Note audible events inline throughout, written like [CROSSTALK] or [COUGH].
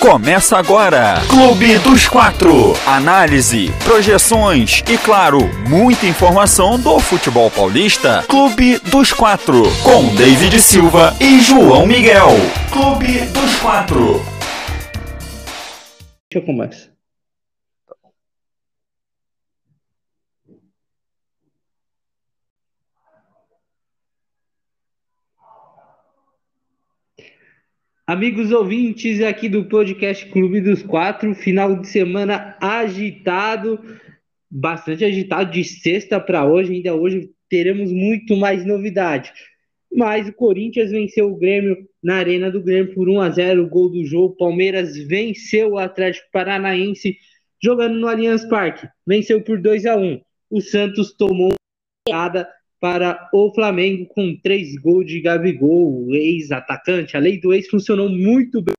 Começa agora, Clube dos Quatro. Análise, projeções e, claro, muita informação do futebol paulista. Clube dos Quatro, com David Silva e João Miguel. Clube dos Quatro. Deixa eu começar. Amigos ouvintes aqui do podcast Clube dos Quatro, final de semana agitado, bastante agitado de sexta para hoje, ainda hoje teremos muito mais novidade. Mas o Corinthians venceu o Grêmio na Arena do Grêmio por 1 a 0, gol do jogo. Palmeiras venceu o Atlético Paranaense jogando no Allianz Parque, venceu por 2 a 1. O Santos tomou uma para o Flamengo com três gols de Gabigol, ex-atacante. A lei do ex funcionou muito bem.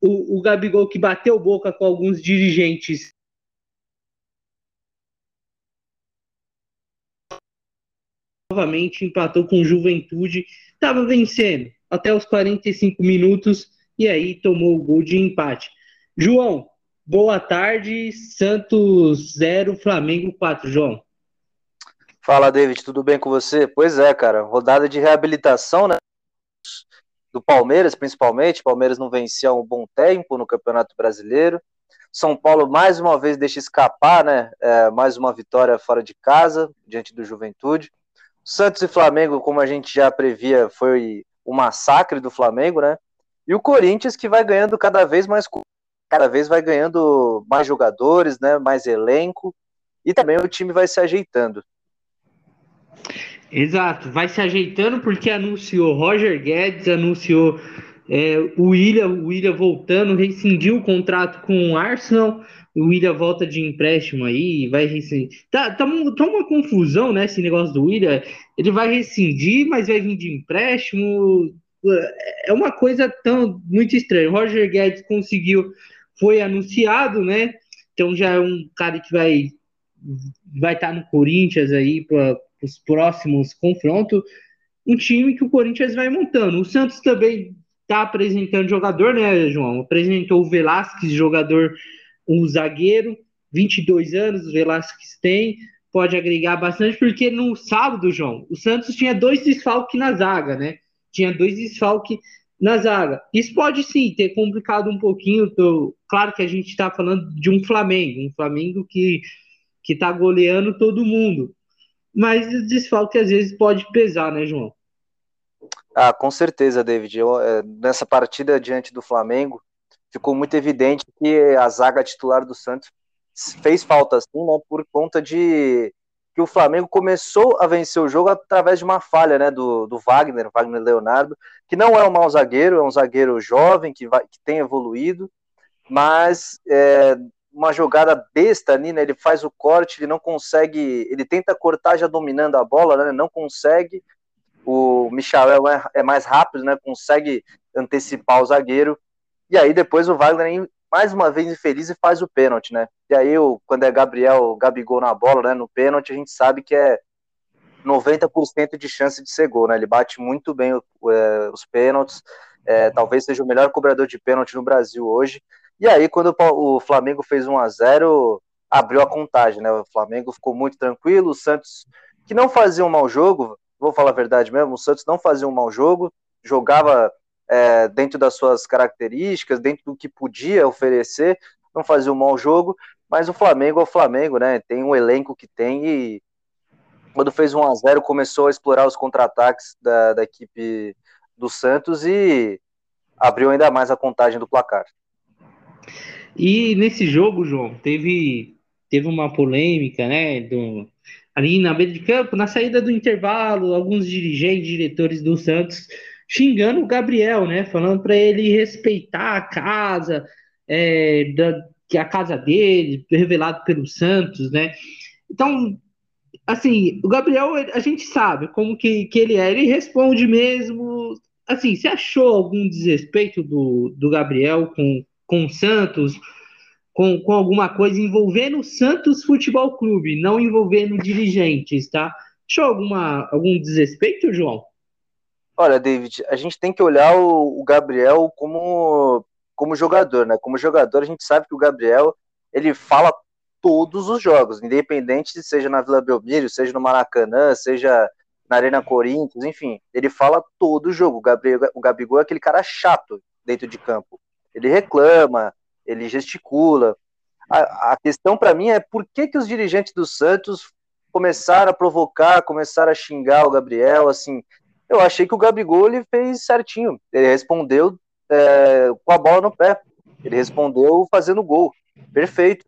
O, o Gabigol que bateu boca com alguns dirigentes. Novamente empatou com Juventude, estava vencendo até os 45 minutos e aí tomou o gol de empate. João, Boa tarde, Santos 0, Flamengo 4, João. Fala, David, tudo bem com você? Pois é, cara, rodada de reabilitação, né? Do Palmeiras, principalmente. Palmeiras não vencia um bom tempo no Campeonato Brasileiro. São Paulo mais uma vez deixa escapar, né? É, mais uma vitória fora de casa, diante do Juventude. Santos e Flamengo, como a gente já previa, foi o massacre do Flamengo, né? E o Corinthians que vai ganhando cada vez mais cada vez vai ganhando mais jogadores, né, mais elenco, e também o time vai se ajeitando. Exato, vai se ajeitando porque anunciou Roger Guedes, anunciou é, o William, o William voltando, rescindiu o contrato com o Arsenal, o William volta de empréstimo aí, vai rescindir. Tá, tá, tá uma confusão, né, esse negócio do William. Ele vai rescindir, mas vai vir de empréstimo. É uma coisa tão muito estranha. Roger Guedes conseguiu foi anunciado, né? Então já é um cara que vai vai estar tá no Corinthians aí para os próximos confrontos. Um time que o Corinthians vai montando. O Santos também está apresentando jogador, né, João? Apresentou o Velasquez, jogador, um zagueiro, 22 anos, o Velasquez tem, pode agregar bastante, porque no sábado, João, o Santos tinha dois desfalques na zaga, né? Tinha dois desfalques na zaga. Isso pode sim ter complicado um pouquinho. Tô... Claro que a gente está falando de um Flamengo, um Flamengo que que está goleando todo mundo. Mas o desfalque às vezes pode pesar, né, João? Ah, com certeza, David. Eu, é, nessa partida diante do Flamengo, ficou muito evidente que a zaga titular do Santos fez falta, assim, né, por conta de que o Flamengo começou a vencer o jogo através de uma falha né, do, do Wagner, Wagner Leonardo, que não é um mau zagueiro, é um zagueiro jovem que, vai, que tem evoluído, mas é, uma jogada besta ali, né, ele faz o corte, ele não consegue, ele tenta cortar já dominando a bola, né, não consegue, o Michael é, é mais rápido, né, consegue antecipar o zagueiro, e aí depois o Wagner mais uma vez infeliz e faz o pênalti, né? E aí, quando é Gabriel, Gabigol na bola, né, no pênalti, a gente sabe que é 90% de chance de ser gol, né? Ele bate muito bem o, é, os pênaltis, é, talvez seja o melhor cobrador de pênalti no Brasil hoje. E aí, quando o, o Flamengo fez 1 a 0 abriu a contagem, né? O Flamengo ficou muito tranquilo, o Santos, que não fazia um mau jogo, vou falar a verdade mesmo, o Santos não fazia um mau jogo, jogava é, dentro das suas características, dentro do que podia oferecer, não fazia um mau jogo, mas o Flamengo é o Flamengo, né? Tem um elenco que tem e quando fez 1 a 0 começou a explorar os contra-ataques da, da equipe do Santos e abriu ainda mais a contagem do placar. E nesse jogo, João, teve, teve uma polêmica, né? Do, ali na beira de campo, na saída do intervalo, alguns dirigentes, diretores do Santos xingando o Gabriel, né? Falando para ele respeitar a casa, é, da, que a casa dele, revelado pelo Santos, né? Então, assim, o Gabriel, a gente sabe como que, que ele é, ele responde mesmo. Assim, você achou algum desrespeito do, do Gabriel com, com o Santos? Com, com alguma coisa envolvendo o Santos Futebol Clube, não envolvendo dirigentes, tá? Achou alguma, algum desrespeito, João? Olha, David, a gente tem que olhar o, o Gabriel como, como jogador, né? Como jogador, a gente sabe que o Gabriel ele fala todos os jogos, independente de seja na Vila Belmiro, seja no Maracanã, seja na Arena Corinthians, enfim, ele fala todo jogo. O, Gabriel, o Gabigol é aquele cara chato dentro de campo. Ele reclama, ele gesticula. A, a questão para mim é por que, que os dirigentes do Santos começaram a provocar, começaram a xingar o Gabriel, assim, eu achei que o Gabigol ele fez certinho. Ele respondeu é, com a bola no pé. Ele respondeu fazendo gol. Perfeito.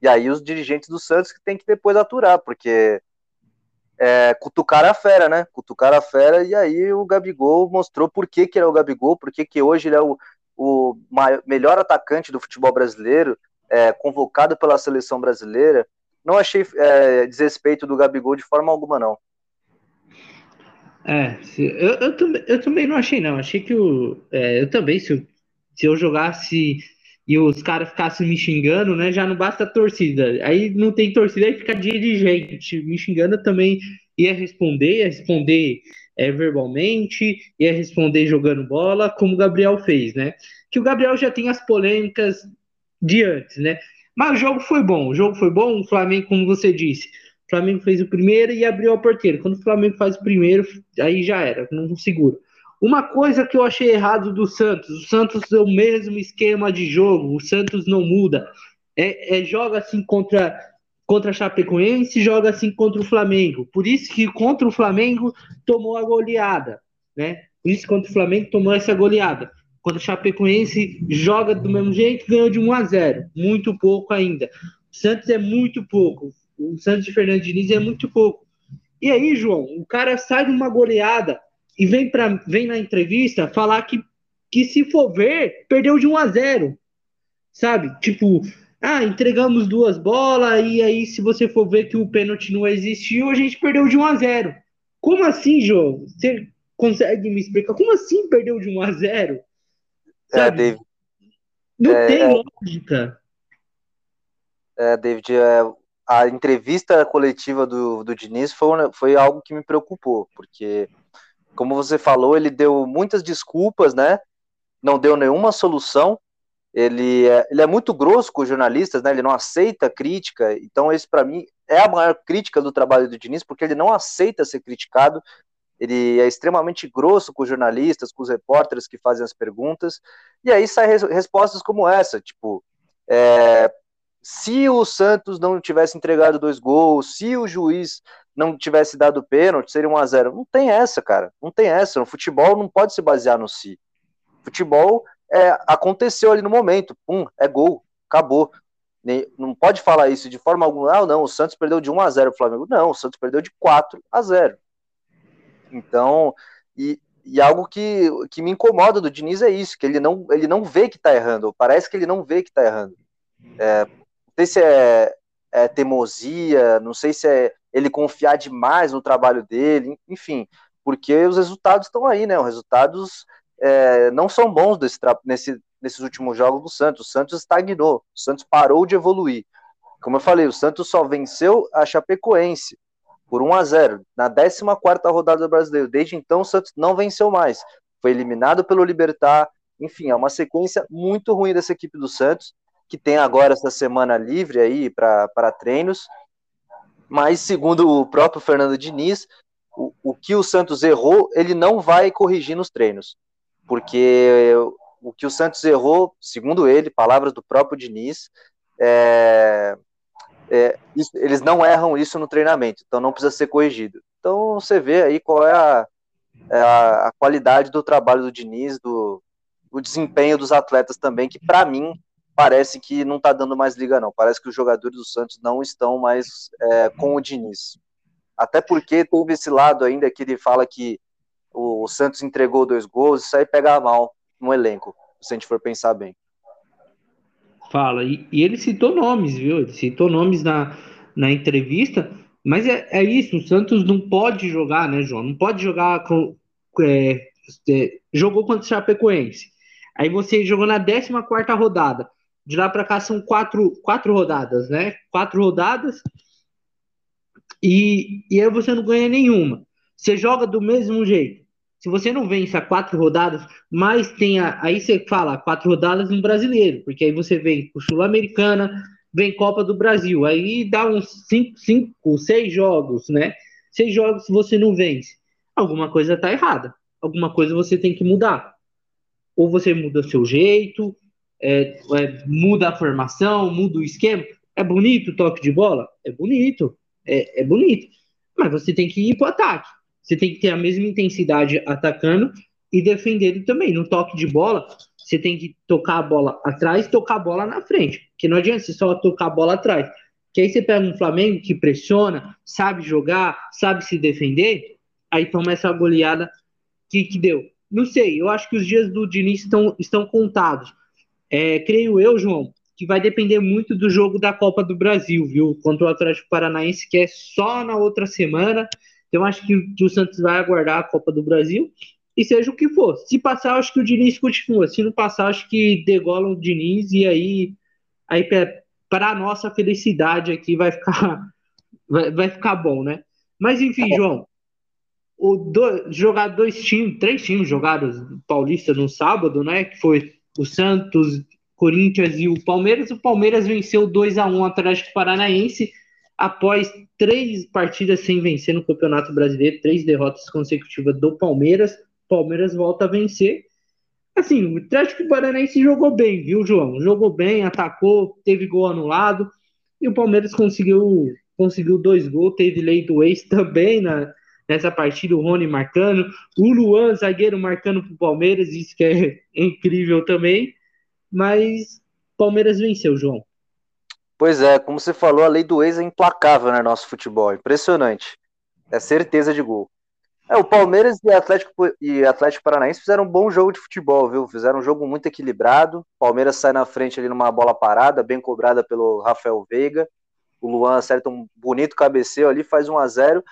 E aí os dirigentes do Santos que tem que depois aturar, porque é, cutucar a fera, né? Cutucar a fera, e aí o Gabigol mostrou por que, que ele é o Gabigol, por que, que hoje ele é o, o maior, melhor atacante do futebol brasileiro, é, convocado pela seleção brasileira. Não achei é, desrespeito do Gabigol de forma alguma, não. É, eu, eu, também, eu também não achei, não. Achei que o, é, eu também, se eu, se eu jogasse e os caras ficassem me xingando, né? Já não basta a torcida. Aí não tem torcida, aí fica dirigente me xingando também. Ia responder, ia responder é, verbalmente, ia responder jogando bola, como o Gabriel fez, né? Que o Gabriel já tem as polêmicas de antes, né? Mas o jogo foi bom, o jogo foi bom. O Flamengo, como você disse, Flamengo fez o primeiro e abriu a porteira. Quando o Flamengo faz o primeiro, aí já era, não segura. Uma coisa que eu achei errado do Santos, o Santos é o mesmo esquema de jogo, o Santos não muda. É, é joga assim contra contra a Chapecoense, joga assim contra o Flamengo. Por isso que contra o Flamengo tomou a goleada, né? Por isso contra o Flamengo tomou essa goleada. Quando o Chapecoense joga do mesmo jeito, ganhou de 1 a 0. Muito pouco ainda. O Santos é muito pouco. O Santos de Fernando Diniz é muito pouco. E aí, João, o cara sai de uma goleada e vem, pra, vem na entrevista falar que, que se for ver, perdeu de 1 a 0. Sabe? Tipo, ah, entregamos duas bolas e aí se você for ver que o pênalti não existiu, a gente perdeu de 1 a 0. Como assim, João? Você consegue me explicar? Como assim perdeu de 1 a 0? É, Sabe? É, David. Não é, tem é, lógica. É, David, é, a entrevista coletiva do, do Diniz foi, foi algo que me preocupou, porque, como você falou, ele deu muitas desculpas, né? Não deu nenhuma solução. Ele é, ele é muito grosso com os jornalistas, né? Ele não aceita crítica. Então, esse, para mim, é a maior crítica do trabalho do Diniz, porque ele não aceita ser criticado ele é extremamente grosso com os jornalistas, com os repórteres que fazem as perguntas, e aí saem respostas como essa, tipo, é, se o Santos não tivesse entregado dois gols, se o juiz não tivesse dado pênalti, seria 1 a 0 Não tem essa, cara, não tem essa, o futebol não pode se basear no si. Futebol é, aconteceu ali no momento, pum, é gol, acabou. Não pode falar isso de forma alguma, ah, não, o Santos perdeu de 1 a 0 o Flamengo. Não, o Santos perdeu de 4 a 0. Então, e, e algo que, que me incomoda do Diniz é isso, que ele não, ele não vê que tá errando, parece que ele não vê que tá errando. É, sei se é, é teimosia, não sei se é ele confiar demais no trabalho dele, enfim, porque os resultados estão aí, né? Os resultados é, não são bons desse, nesse, nesses últimos jogos do Santos. O Santos estagnou, o Santos parou de evoluir. Como eu falei, o Santos só venceu a Chapecoense por 1 a 0 na 14 rodada do Brasileiro. Desde então, o Santos não venceu mais. Foi eliminado pelo Libertar. Enfim, é uma sequência muito ruim dessa equipe do Santos, que tem agora essa semana livre aí para treinos. Mas, segundo o próprio Fernando Diniz, o, o que o Santos errou, ele não vai corrigir nos treinos. Porque o que o Santos errou, segundo ele, palavras do próprio Diniz, é, é, isso, eles não erram isso no treinamento, então não precisa ser corrigido. Então você vê aí qual é a, é a, a qualidade do trabalho do Diniz, do, do desempenho dos atletas também, que para mim parece que não está dando mais liga, não. Parece que os jogadores do Santos não estão mais é, com o Diniz. Até porque teve esse lado ainda que ele fala que o Santos entregou dois gols, isso aí pega mal no elenco, se a gente for pensar bem. Fala. E, e, ele citou nomes, viu? Ele citou nomes na, na entrevista, mas é, é isso, o Santos não pode jogar, né, João? Não pode jogar com. É, é, jogou contra o Chapecoense. Aí você jogou na 14 rodada. De lá para cá são quatro, quatro rodadas, né? Quatro rodadas. E, e aí você não ganha nenhuma. Você joga do mesmo jeito. Se você não vence a quatro rodadas, mas tem a, aí você fala quatro rodadas no brasileiro, porque aí você vem o Sul-Americana, vem Copa do Brasil, aí dá uns cinco, cinco, seis jogos, né? Seis jogos se você não vence. Alguma coisa tá errada. Alguma coisa você tem que mudar. Ou você muda seu jeito, é, é, muda a formação, muda o esquema. É bonito o toque de bola? É bonito. É, é bonito. Mas você tem que ir pro ataque. Você tem que ter a mesma intensidade atacando e defendendo também. No toque de bola, você tem que tocar a bola atrás tocar a bola na frente. Porque não adianta você só tocar a bola atrás. Que aí você pega um Flamengo que pressiona, sabe jogar, sabe se defender, aí toma essa goleada que, que deu. Não sei, eu acho que os dias do Diniz estão, estão contados. É, creio eu, João, que vai depender muito do jogo da Copa do Brasil, viu? Contra o Atlético Paranaense, que é só na outra semana. Então, acho que, que o Santos vai aguardar a Copa do Brasil e seja o que for. Se passar, acho que o Diniz continua. Se não passar, acho que degola o Diniz e aí, aí para a nossa felicidade aqui vai ficar, [LAUGHS] vai, vai ficar bom, né? Mas enfim, tá João, o do, jogar dois times, três times jogaram Paulista no sábado, né? Que foi o Santos, Corinthians e o Palmeiras. O Palmeiras venceu 2 a 1 o Atlético Paranaense após três partidas sem vencer no Campeonato Brasileiro, três derrotas consecutivas do Palmeiras, Palmeiras volta a vencer. Assim, o Atlético Paranaense jogou bem, viu, João? Jogou bem, atacou, teve gol anulado, e o Palmeiras conseguiu conseguiu dois gols, teve lei do ex também na, nessa partida, o Rony marcando, o Luan, zagueiro, marcando para o Palmeiras, isso que é [LAUGHS] incrível também, mas Palmeiras venceu, João. Pois é, como você falou, a lei do ex é implacável no nosso futebol, impressionante. É certeza de gol. É, o Palmeiras e Atlético, e Atlético Paranaense fizeram um bom jogo de futebol, viu? Fizeram um jogo muito equilibrado. O Palmeiras sai na frente ali numa bola parada, bem cobrada pelo Rafael Veiga. O Luan acerta um bonito cabeceio ali, faz 1 a 0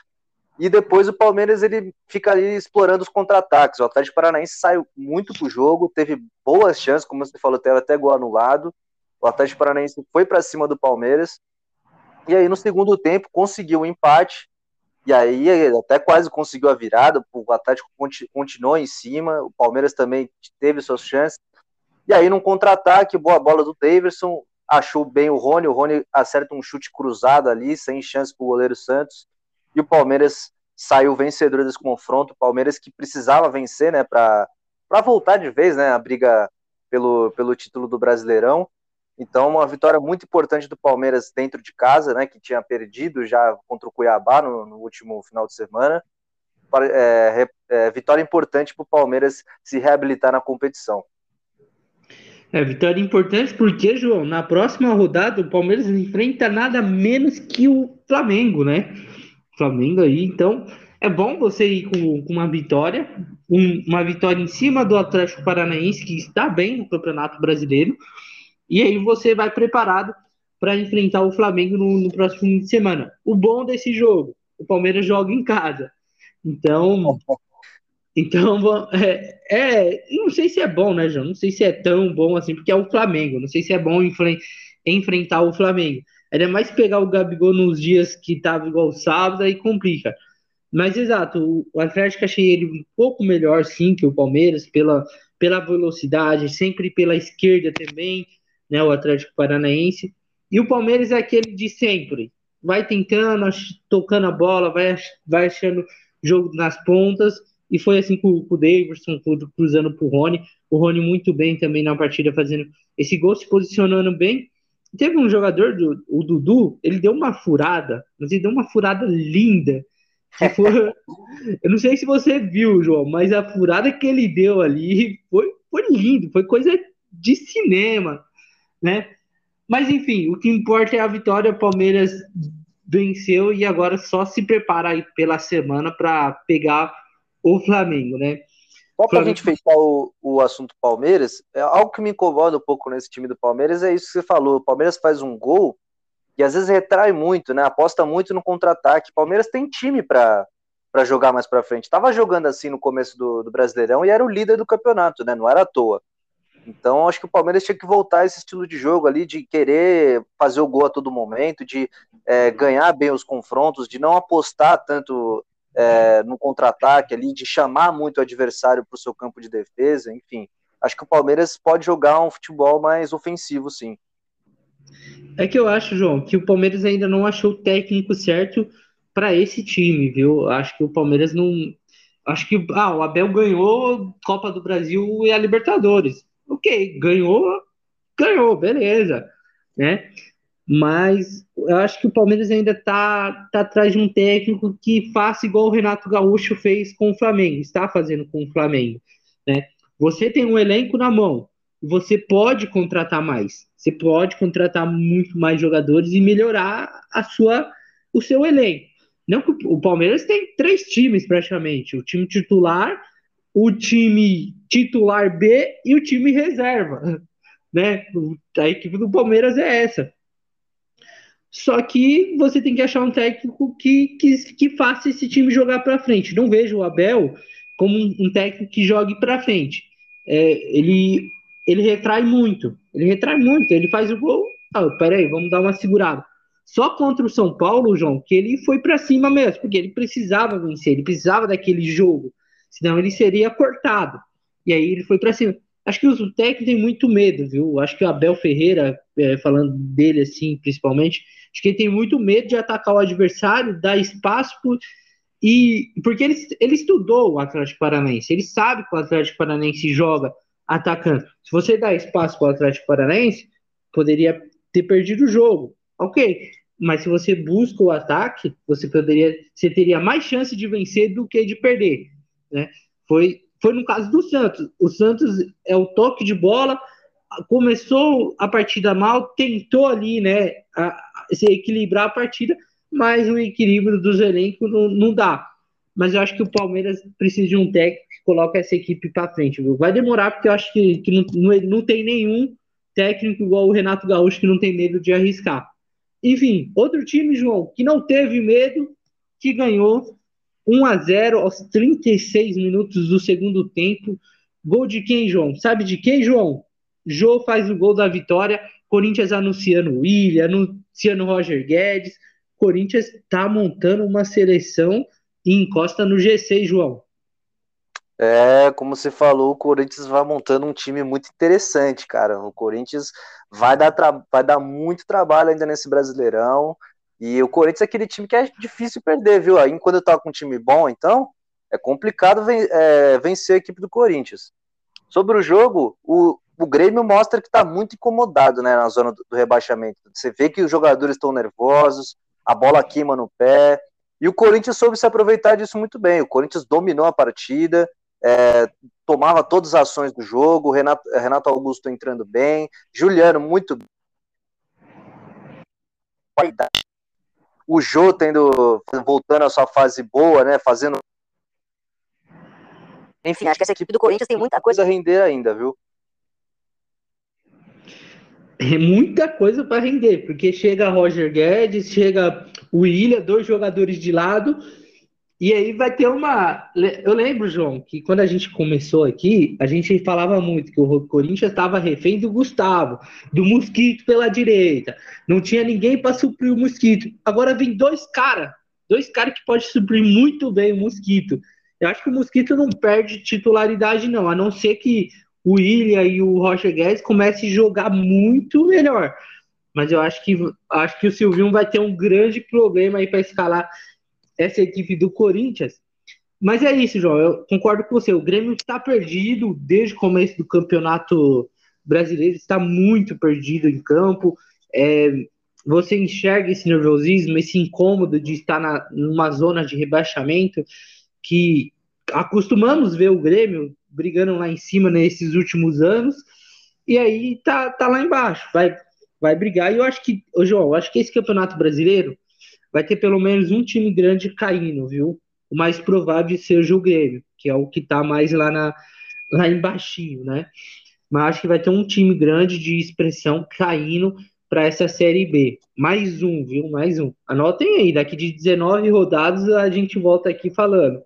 E depois o Palmeiras ele fica ali explorando os contra-ataques. O Atlético Paranaense saiu muito pro jogo, teve boas chances, como você falou, teve até gol anulado. O Atlético Paranaense foi para cima do Palmeiras. E aí, no segundo tempo, conseguiu o um empate. E aí, até quase conseguiu a virada. O Atlético continuou em cima. O Palmeiras também teve suas chances. E aí, num contra-ataque, boa bola do Davidson. Achou bem o Rony. O Rony acerta um chute cruzado ali, sem chance para o goleiro Santos. E o Palmeiras saiu vencedor desse confronto. O Palmeiras que precisava vencer, né, para voltar de vez, né, a briga pelo, pelo título do Brasileirão. Então, uma vitória muito importante do Palmeiras dentro de casa, né, que tinha perdido já contra o Cuiabá no, no último final de semana. É, é, vitória importante para o Palmeiras se reabilitar na competição. É, vitória importante porque, João, na próxima rodada o Palmeiras enfrenta nada menos que o Flamengo, né? Flamengo aí, então é bom você ir com, com uma vitória, um, uma vitória em cima do Atlético Paranaense, que está bem no Campeonato Brasileiro, e aí você vai preparado para enfrentar o Flamengo no, no, próximo fim de semana. O bom desse jogo, o Palmeiras joga em casa. Então, então é, é, não sei se é bom, né, João? Não sei se é tão bom assim, porque é o Flamengo. Não sei se é bom enfrentar o Flamengo. Era mais pegar o Gabigol nos dias que tava igual sábado e complica. Mas exato, o Atlético achei ele um pouco melhor sim que o Palmeiras pela, pela velocidade, sempre pela esquerda também né, o Atlético Paranaense. E o Palmeiras é aquele de sempre. Vai tentando, tocando a bola, vai, vai achando jogo nas pontas. E foi assim com, com o Davidson, cruzando para o Rony. O Rony muito bem também na partida, fazendo esse gol, se posicionando bem. Teve um jogador, do, o Dudu, ele deu uma furada, mas ele deu uma furada linda. Foi, [LAUGHS] eu não sei se você viu, João, mas a furada que ele deu ali foi, foi lindo, foi coisa de cinema né? Mas enfim, o que importa é a vitória. O Palmeiras venceu e agora só se prepara aí pela semana para pegar o Flamengo, né? Só para a gente fechar o, o assunto Palmeiras, é algo que me incomoda um pouco nesse time do Palmeiras é isso que você falou. O Palmeiras faz um gol e às vezes retrai muito, né? Aposta muito no contra-ataque. Palmeiras tem time para para jogar mais para frente. Tava jogando assim no começo do, do Brasileirão e era o líder do campeonato, né? Não era à toa. Então, acho que o Palmeiras tinha que voltar a esse estilo de jogo ali, de querer fazer o gol a todo momento, de é, ganhar bem os confrontos, de não apostar tanto é, no contra-ataque ali, de chamar muito o adversário para o seu campo de defesa, enfim. Acho que o Palmeiras pode jogar um futebol mais ofensivo, sim. É que eu acho, João, que o Palmeiras ainda não achou o técnico certo para esse time, viu? Acho que o Palmeiras não. Acho que ah, o Abel ganhou Copa do Brasil e a Libertadores. Ok, ganhou, ganhou, beleza, né? Mas eu acho que o Palmeiras ainda tá, tá atrás de um técnico que faça igual o Renato Gaúcho fez com o Flamengo, está fazendo com o Flamengo, né? Você tem um elenco na mão, você pode contratar mais, você pode contratar muito mais jogadores e melhorar a sua, o seu elenco. Não o Palmeiras tem três times praticamente: o time titular, o time titular B e o time reserva. [LAUGHS] Né? A equipe do Palmeiras é essa. Só que você tem que achar um técnico que, que, que faça esse time jogar para frente. Não vejo o Abel como um, técnico que jogue para frente. É, ele, ele retrai muito. Ele retrai muito. Ele faz o gol. Ah, peraí, vamos dar uma segurada. Só contra o São Paulo, João, que ele foi para cima mesmo, porque ele precisava vencer, ele precisava daquele jogo, senão ele seria cortado. E aí ele foi para cima. Acho que os técnicos têm muito medo, viu? Acho que o Abel Ferreira, é, falando dele assim, principalmente, acho que ele tem muito medo de atacar o adversário, dar espaço pro, e porque ele, ele estudou o Atlético Paranaense, ele sabe que o Atlético Paranaense joga atacando. Se você dá espaço para o Atlético Paranaense, poderia ter perdido o jogo. Ok, mas se você busca o ataque, você poderia, você teria mais chance de vencer do que de perder, né? Foi, foi no caso do Santos. O Santos é o toque de bola, começou a partida mal, tentou ali, né, a, a, se equilibrar a partida, mas o equilíbrio dos elencos não, não dá. Mas eu acho que o Palmeiras precisa de um técnico que coloque essa equipe para frente. Viu? Vai demorar, porque eu acho que, que não, não, não tem nenhum técnico igual o Renato Gaúcho que não tem medo de arriscar. Enfim, outro time, João, que não teve medo, que ganhou 1 a 0 aos 36 minutos do segundo tempo. Gol de quem, João? Sabe de quem, João? Jô faz o gol da vitória. Corinthians anunciando William, anunciando Roger Guedes. Corinthians está montando uma seleção e encosta no G6, João. É, como você falou, o Corinthians vai montando um time muito interessante, cara. O Corinthians vai dar, vai dar muito trabalho ainda nesse Brasileirão. E o Corinthians é aquele time que é difícil perder, viu? Aí quando eu tava com um time bom, então, é complicado ven é, vencer a equipe do Corinthians. Sobre o jogo, o, o Grêmio mostra que está muito incomodado né, na zona do, do rebaixamento. Você vê que os jogadores estão nervosos, a bola queima no pé. E o Corinthians soube se aproveitar disso muito bem. O Corinthians dominou a partida, é, tomava todas as ações do jogo, Renato, Renato Augusto entrando bem, Juliano muito o Jô tendo voltando à sua fase boa, né, fazendo enfim, acho que essa equipe do Corinthians tem muita coisa a render ainda, viu? É muita coisa para render, porque chega Roger Guedes, chega o William, dois jogadores de lado, e aí vai ter uma. Eu lembro, João, que quando a gente começou aqui, a gente falava muito que o Corinthians estava refém do Gustavo, do Mosquito pela direita. Não tinha ninguém para suprir o Mosquito. Agora vem dois caras, dois caras que podem suprir muito bem o Mosquito. Eu acho que o Mosquito não perde titularidade, não, a não ser que o William e o Roger Guedes comecem a jogar muito melhor. Mas eu acho que acho que o Silvinho vai ter um grande problema aí para escalar essa equipe do Corinthians. Mas é isso, João. Eu concordo com você. O Grêmio está perdido desde o começo do campeonato brasileiro, está muito perdido em campo. É, você enxerga esse nervosismo, esse incômodo de estar na, numa zona de rebaixamento que acostumamos ver o Grêmio brigando lá em cima nesses últimos anos, e aí tá, tá lá embaixo, vai, vai brigar. E eu acho que, ô João, eu acho que esse campeonato brasileiro vai ter pelo menos um time grande caindo, viu? O mais provável seja o Grêmio, que é o que tá mais lá, na, lá embaixo, né? Mas acho que vai ter um time grande de expressão caindo para essa Série B. Mais um, viu? Mais um. Anotem aí, daqui de 19 rodadas a gente volta aqui falando.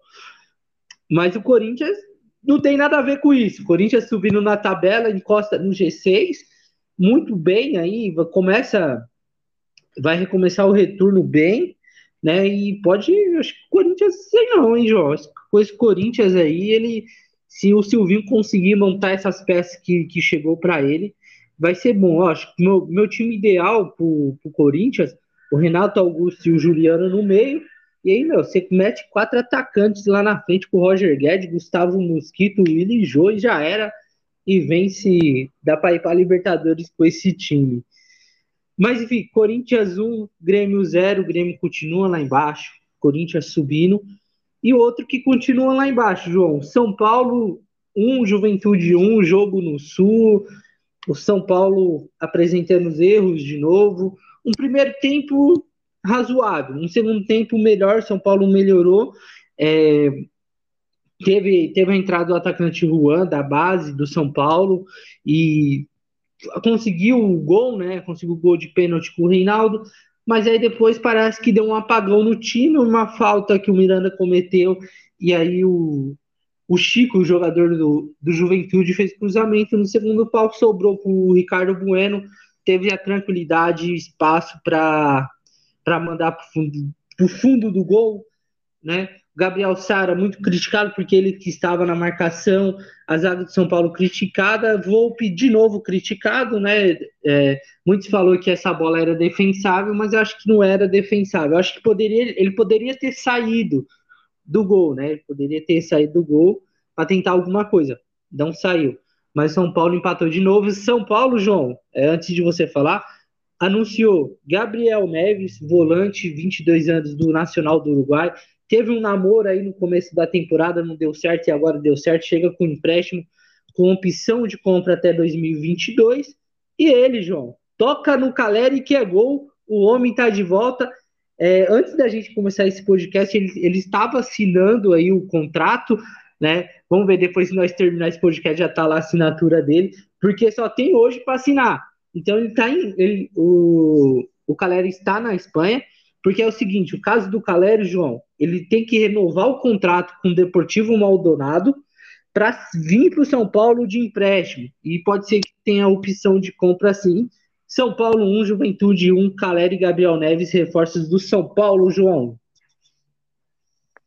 Mas o Corinthians não tem nada a ver com isso. O Corinthians subindo na tabela, encosta no G6, muito bem aí, começa vai recomeçar o retorno bem né? E pode, acho que o Corinthians, sei não, hein, João? Com esse Corinthians aí, ele, se o Silvinho conseguir montar essas peças que, que chegou para ele, vai ser bom. Eu acho que meu, meu time ideal pro, pro Corinthians, o Renato Augusto e o Juliano no meio, e aí, meu, você mete quatro atacantes lá na frente com o Roger Guedes, Gustavo Mosquito, Willi Jô e já era. E vence, dá para ir para Libertadores com esse time. Mas enfim, Corinthians 1, Grêmio 0, Grêmio continua lá embaixo, Corinthians subindo. E outro que continua lá embaixo, João. São Paulo 1, Juventude 1, jogo no Sul. O São Paulo apresentando os erros de novo. Um primeiro tempo razoável, um segundo tempo melhor. São Paulo melhorou. É, teve, teve a entrada do atacante Juan, da base do São Paulo, e conseguiu o gol, né? Conseguiu o gol de pênalti com o Reinaldo, mas aí depois parece que deu um apagão no time, uma falta que o Miranda cometeu, e aí o, o Chico, o jogador do, do Juventude, fez cruzamento no segundo pau, sobrou para o Ricardo Bueno, teve a tranquilidade e espaço para mandar para o fundo, fundo do gol, né? Gabriel Sara, muito criticado porque ele que estava na marcação, a zaga de São Paulo criticada, Volpe de novo criticado, né? É, muitos falou que essa bola era defensável, mas eu acho que não era defensável. Eu acho que poderia, ele poderia ter saído do gol, né? Ele poderia ter saído do gol para tentar alguma coisa. Não saiu. Mas São Paulo empatou de novo. São Paulo, João, é, antes de você falar, anunciou Gabriel Neves, volante, 22 anos do Nacional do Uruguai Teve um namoro aí no começo da temporada, não deu certo e agora deu certo. Chega com empréstimo, com opção de compra até 2022. E ele, João, toca no Caleri que é gol. O homem tá de volta. É, antes da gente começar esse podcast, ele, ele estava assinando aí o contrato, né? Vamos ver depois se nós terminar esse podcast já tá lá a assinatura dele, porque só tem hoje para assinar. Então ele tá em, ele, o, o Caleri está na Espanha porque é o seguinte, o caso do Calério, João, ele tem que renovar o contrato com o Deportivo Maldonado para vir para o São Paulo de empréstimo. E pode ser que tenha a opção de compra sim. São Paulo 1, Juventude 1, Calério e Gabriel Neves, reforços do São Paulo, João.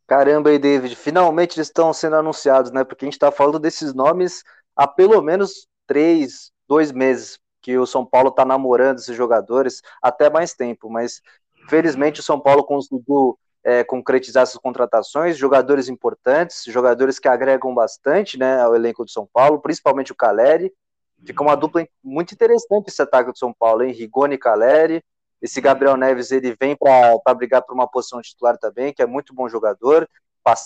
Caramba aí, David, finalmente eles estão sendo anunciados, né? Porque a gente está falando desses nomes há pelo menos três, dois meses que o São Paulo está namorando esses jogadores, até mais tempo, mas Felizmente, o São Paulo conseguiu é, concretizar essas contratações, jogadores importantes, jogadores que agregam bastante né, ao elenco do São Paulo, principalmente o Caleri. Fica uma dupla muito interessante esse ataque do São Paulo, hein? Rigoni e Caleri. Esse Gabriel Neves ele vem para brigar por uma posição titular também, que é muito bom jogador.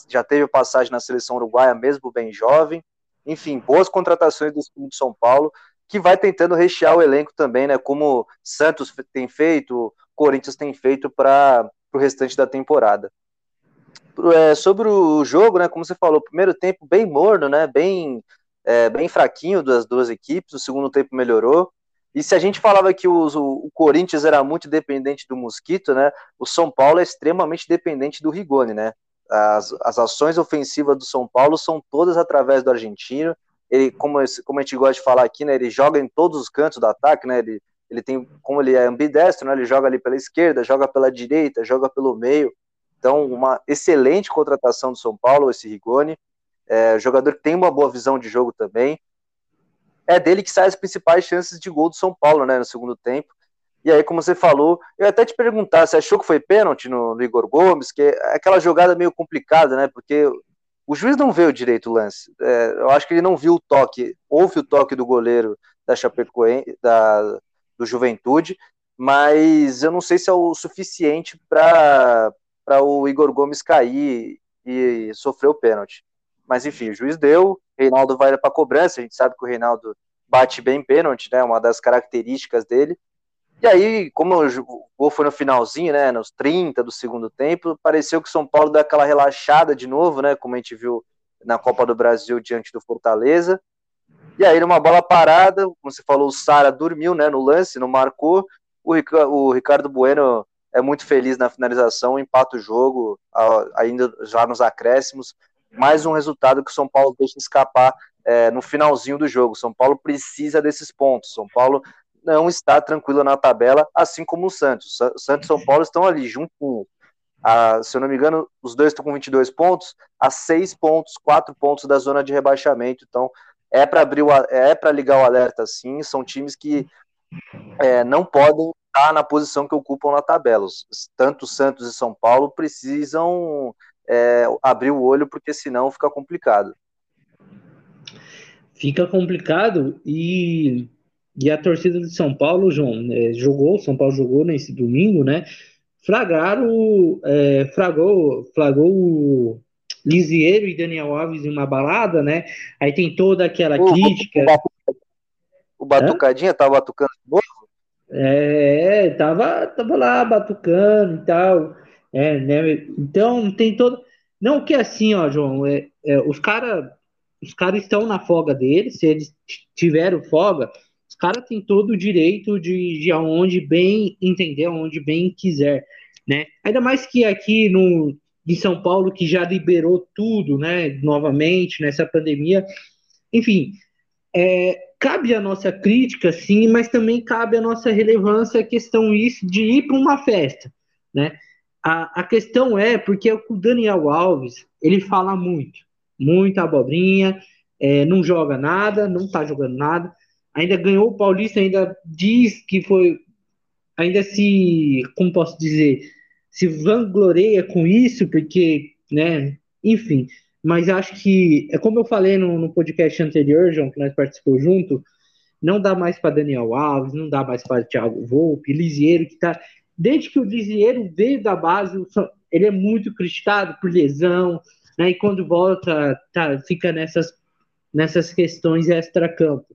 Já teve passagem na seleção uruguaia, mesmo bem jovem. Enfim, boas contratações do time de São Paulo, que vai tentando rechear o elenco também, né? Como Santos tem feito, Corinthians tem feito para o restante da temporada. É, sobre o jogo, né, como você falou, primeiro tempo bem morno, né, bem, é, bem fraquinho das duas equipes, o segundo tempo melhorou. E se a gente falava que o, o, Corinthians era muito dependente do Mosquito, né, o São Paulo é extremamente dependente do Rigoni, né. As, as ações ofensivas do São Paulo são todas através do argentino. Ele, como, como a gente gosta de falar aqui, né, ele joga em todos os cantos do ataque, né, ele ele tem, como ele é ambidestro, né, ele joga ali pela esquerda, joga pela direita, joga pelo meio. Então, uma excelente contratação do São Paulo, esse Rigoni. É, jogador que tem uma boa visão de jogo também. É dele que saem as principais chances de gol do São Paulo, né, no segundo tempo. E aí, como você falou, eu até te perguntar, você achou que foi pênalti no, no Igor Gomes? Que é aquela jogada meio complicada, né? Porque o juiz não vê o direito o lance. É, eu acho que ele não viu o toque. Houve o toque do goleiro da Chapecoense, da, do Juventude, mas eu não sei se é o suficiente para o Igor Gomes cair e sofrer o pênalti. Mas enfim, o juiz deu, Reinaldo vai para cobrança, a gente sabe que o Reinaldo bate bem pênalti, né? Uma das características dele. E aí, como o gol foi no finalzinho, né? Nos 30 do segundo tempo, pareceu que o São Paulo deu aquela relaxada de novo, né? Como a gente viu na Copa do Brasil diante do Fortaleza. E aí, numa bola parada, como você falou, o Sara dormiu né, no lance, não marcou. O, o Ricardo Bueno é muito feliz na finalização, empata o jogo, ainda já nos acréscimos. Mais um resultado que o São Paulo deixa escapar é, no finalzinho do jogo. São Paulo precisa desses pontos. São Paulo não está tranquilo na tabela, assim como o Santos. O Santos e São Paulo estão ali juntinhos. a, se eu não me engano, os dois estão com 22 pontos, a 6 pontos, 4 pontos da zona de rebaixamento. Então, é para abrir o, é para ligar o alerta sim. São times que é, não podem estar na posição que ocupam na tabela. Tanto Santos e São Paulo precisam é, abrir o olho, porque senão fica complicado. Fica complicado e, e a torcida de São Paulo, João, é, jogou, São Paulo jogou nesse domingo, né? flagraram, é, flagrou o Lisieiro e Daniel Alves em uma balada, né? Aí tem toda aquela o, crítica. O, o Batucadinha tava batucando de novo? É, tava, tava lá batucando e tal. É, né? Então tem todo. Não que assim, ó, João, é, é os caras os cara estão na folga deles, se eles tiveram folga, caras têm todo o direito de, de aonde bem entender, aonde bem quiser, né? Ainda mais que aqui no em São Paulo que já liberou tudo, né? Novamente nessa pandemia, enfim, é, cabe a nossa crítica, sim, mas também cabe a nossa relevância a questão isso de ir para uma festa, né? A, a questão é porque o Daniel Alves ele fala muito, muita abobrinha, é, não joga nada, não tá jogando nada, ainda ganhou o Paulista, ainda diz que foi, ainda se, como posso dizer, se vangloreia com isso, porque, né, enfim, mas acho que, é como eu falei no, no podcast anterior, João, que nós participamos junto, não dá mais para Daniel Alves, não dá mais para Thiago Volpe, Lisieiro, que tá, desde que o Lisieiro veio da base, ele é muito criticado por lesão, né, e quando volta, tá, fica nessas, nessas questões extra-campo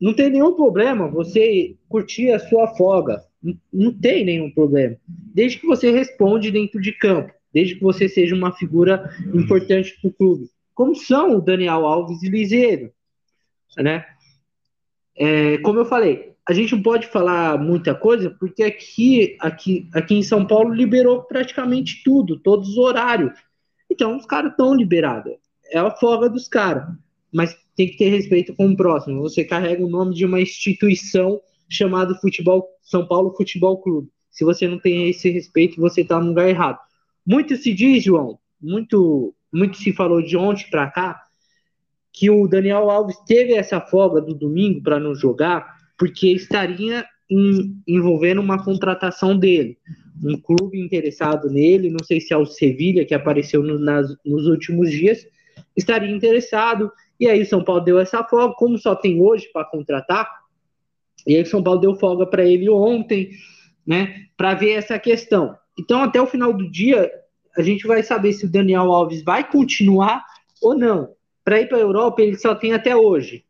não tem nenhum problema você curtir a sua folga. Não, tem nenhum problema. Desde que você responde dentro de campo, desde que você seja uma figura importante para o clube. Como são o Daniel Alves e Liseiro, né? É, como eu falei, a gente não pode falar muita coisa porque aqui, aqui, aqui em São Paulo liberou praticamente tudo, todos os horários. Então os caras estão liberados. É a folga dos caras. Mas tem que ter respeito com o próximo. Você carrega o nome de uma instituição chamada Futebol São Paulo Futebol Clube. Se você não tem esse respeito, você está no lugar errado. Muito se diz, João, muito, muito se falou de ontem para cá, que o Daniel Alves teve essa folga do domingo para não jogar, porque estaria em, envolvendo uma contratação dele. Um clube interessado nele, não sei se é o Sevilha, que apareceu no, nas, nos últimos dias, estaria interessado e aí São Paulo deu essa folga, como só tem hoje para contratar, e aí São Paulo deu folga para ele ontem, né, para ver essa questão. Então, até o final do dia, a gente vai saber se o Daniel Alves vai continuar ou não. Para ir para a Europa, ele só tem até hoje.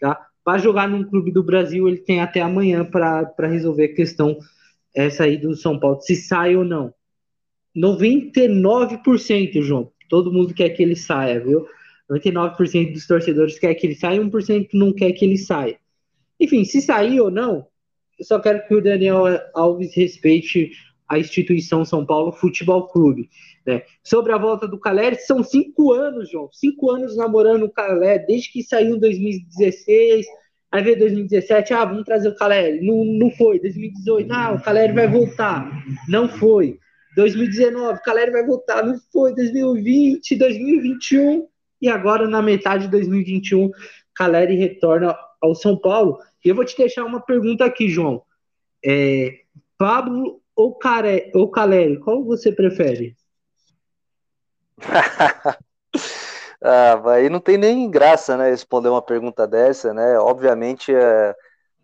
Tá? Para jogar num clube do Brasil, ele tem até amanhã para resolver a questão essa aí do São Paulo, se sai ou não. 99%, João. Todo mundo quer que ele saia, viu? 99% dos torcedores quer que ele saia, 1% não quer que ele saia. Enfim, se sair ou não, eu só quero que o Daniel Alves respeite a instituição São Paulo Futebol Clube. Né? Sobre a volta do Caleri, são cinco anos, João. Cinco anos namorando o Caleri, desde que saiu em 2016. Aí veio 2017, ah, vamos trazer o Caleri. Não, não foi. 2018, ah, o Caleri vai voltar. Não foi. 2019, o Caleri vai voltar. Não foi. 2020, 2021 e agora, na metade de 2021, Caleri retorna ao São Paulo. E eu vou te deixar uma pergunta aqui, João. É, Pablo ou, Care, ou Caleri, qual você prefere? [LAUGHS] ah, aí não tem nem graça, né, responder uma pergunta dessa, né? Obviamente, é,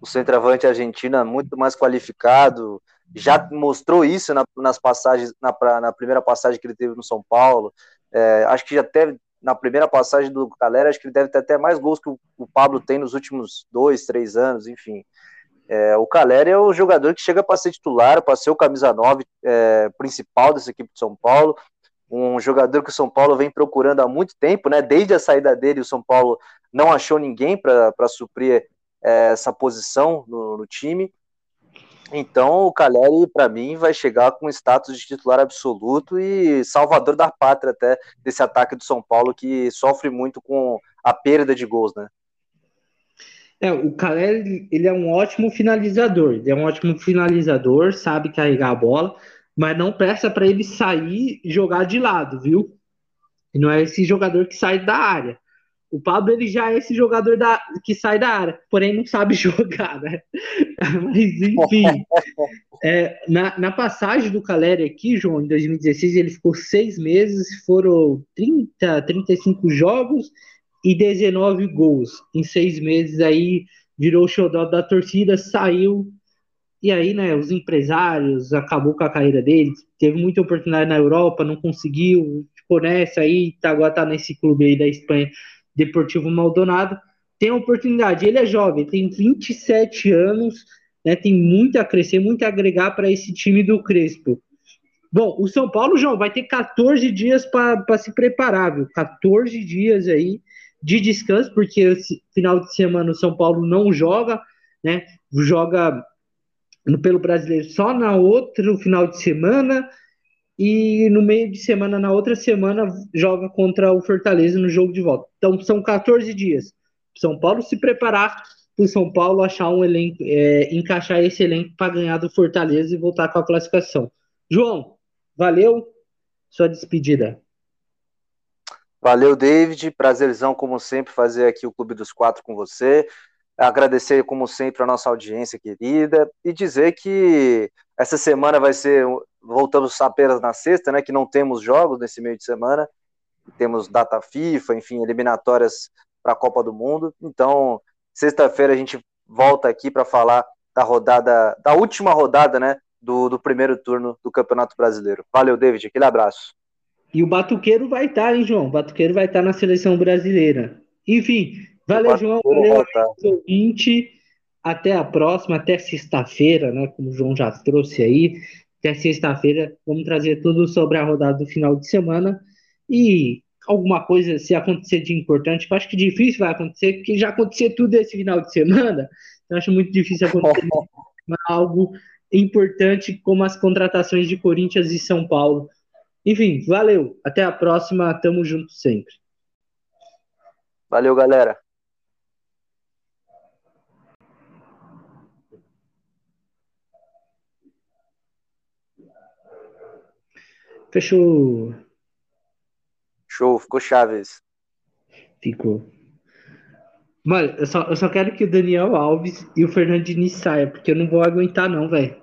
o centroavante argentino é muito mais qualificado, já mostrou isso na, nas passagens, na, na, primeira passagem que ele teve no São Paulo. É, acho que já teve, na primeira passagem do Galera, acho que ele deve ter até mais gols que o, o Pablo tem nos últimos dois, três anos, enfim. É, o Caleri é o jogador que chega para ser titular, para ser o camisa 9 é, principal dessa equipe de São Paulo, um jogador que o São Paulo vem procurando há muito tempo, né? Desde a saída dele, o São Paulo não achou ninguém para suprir é, essa posição no, no time. Então, o Caleri, para mim, vai chegar com status de titular absoluto e salvador da pátria até desse ataque do São Paulo que sofre muito com a perda de gols, né? É, o Caleri, ele é um ótimo finalizador, ele é um ótimo finalizador, sabe carregar a bola, mas não peça para ele sair e jogar de lado, viu? Não é esse jogador que sai da área. O Pablo ele já é esse jogador da, que sai da área, porém não sabe [LAUGHS] jogar, né? Mas enfim, [LAUGHS] é, na, na, passagem do Caleri aqui, João, em 2016, ele ficou seis meses, foram 30, 35 jogos e 19 gols. Em seis meses aí virou o xodó da torcida, saiu. E aí, né, os empresários acabou com a carreira dele, teve muita oportunidade na Europa, não conseguiu, ficou nessa aí, tá, agora tá nesse clube aí da Espanha Deportivo Maldonado, tem a oportunidade. Ele é jovem, tem 27 anos, né, tem muito a crescer, muito a agregar para esse time do Crespo. Bom, o São Paulo, João, vai ter 14 dias para se preparar, viu? 14 dias aí de descanso, porque esse final de semana o São Paulo não joga, né? Joga pelo brasileiro só na outro final de semana e no meio de semana, na outra semana, joga contra o Fortaleza no jogo de volta. Então são 14 dias. São Paulo se preparar para o São Paulo achar um elenco, é, encaixar esse elenco para ganhar do Fortaleza e voltar com a classificação. João, valeu. Sua despedida. Valeu, David. Prazerzão, como sempre, fazer aqui o Clube dos Quatro com você. Agradecer, como sempre, a nossa audiência querida e dizer que essa semana vai ser voltamos apenas na sexta, né, que não temos jogos nesse meio de semana, temos data FIFA, enfim, eliminatórias para a Copa do Mundo. Então, sexta-feira a gente volta aqui para falar da rodada, da última rodada, né, do, do primeiro turno do Campeonato Brasileiro. Valeu, David, aquele abraço. E o Batuqueiro vai estar, tá, hein, João? O Batuqueiro vai estar tá na seleção brasileira. Enfim, valeu, João, valeu, ouvinte. Até a próxima, até sexta-feira, né? Como o João já trouxe aí que é sexta-feira. Vamos trazer tudo sobre a rodada do final de semana e alguma coisa, se acontecer de importante, que eu acho que difícil vai acontecer, porque já aconteceu tudo esse final de semana, então acho muito difícil acontecer algo importante como as contratações de Corinthians e São Paulo. Enfim, valeu. Até a próxima. Tamo junto sempre. Valeu, galera. Fechou. Show, ficou Chaves. Ficou. Mano, eu só, eu só quero que o Daniel Alves e o Fernando Diniz saiam, porque eu não vou aguentar, não, velho.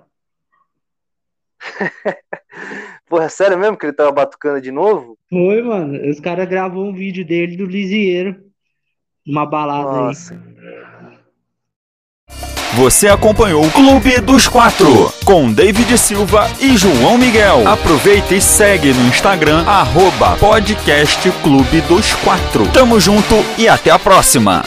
[LAUGHS] Porra, é sério mesmo que ele tava batucando de novo? Foi, mano. Os caras gravou um vídeo dele do Lisieiro. Uma balada Nossa. aí. Você acompanhou o Clube dos Quatro com David Silva e João Miguel. Aproveita e segue no Instagram arroba podcast Clube dos Quatro. Tamo junto e até a próxima.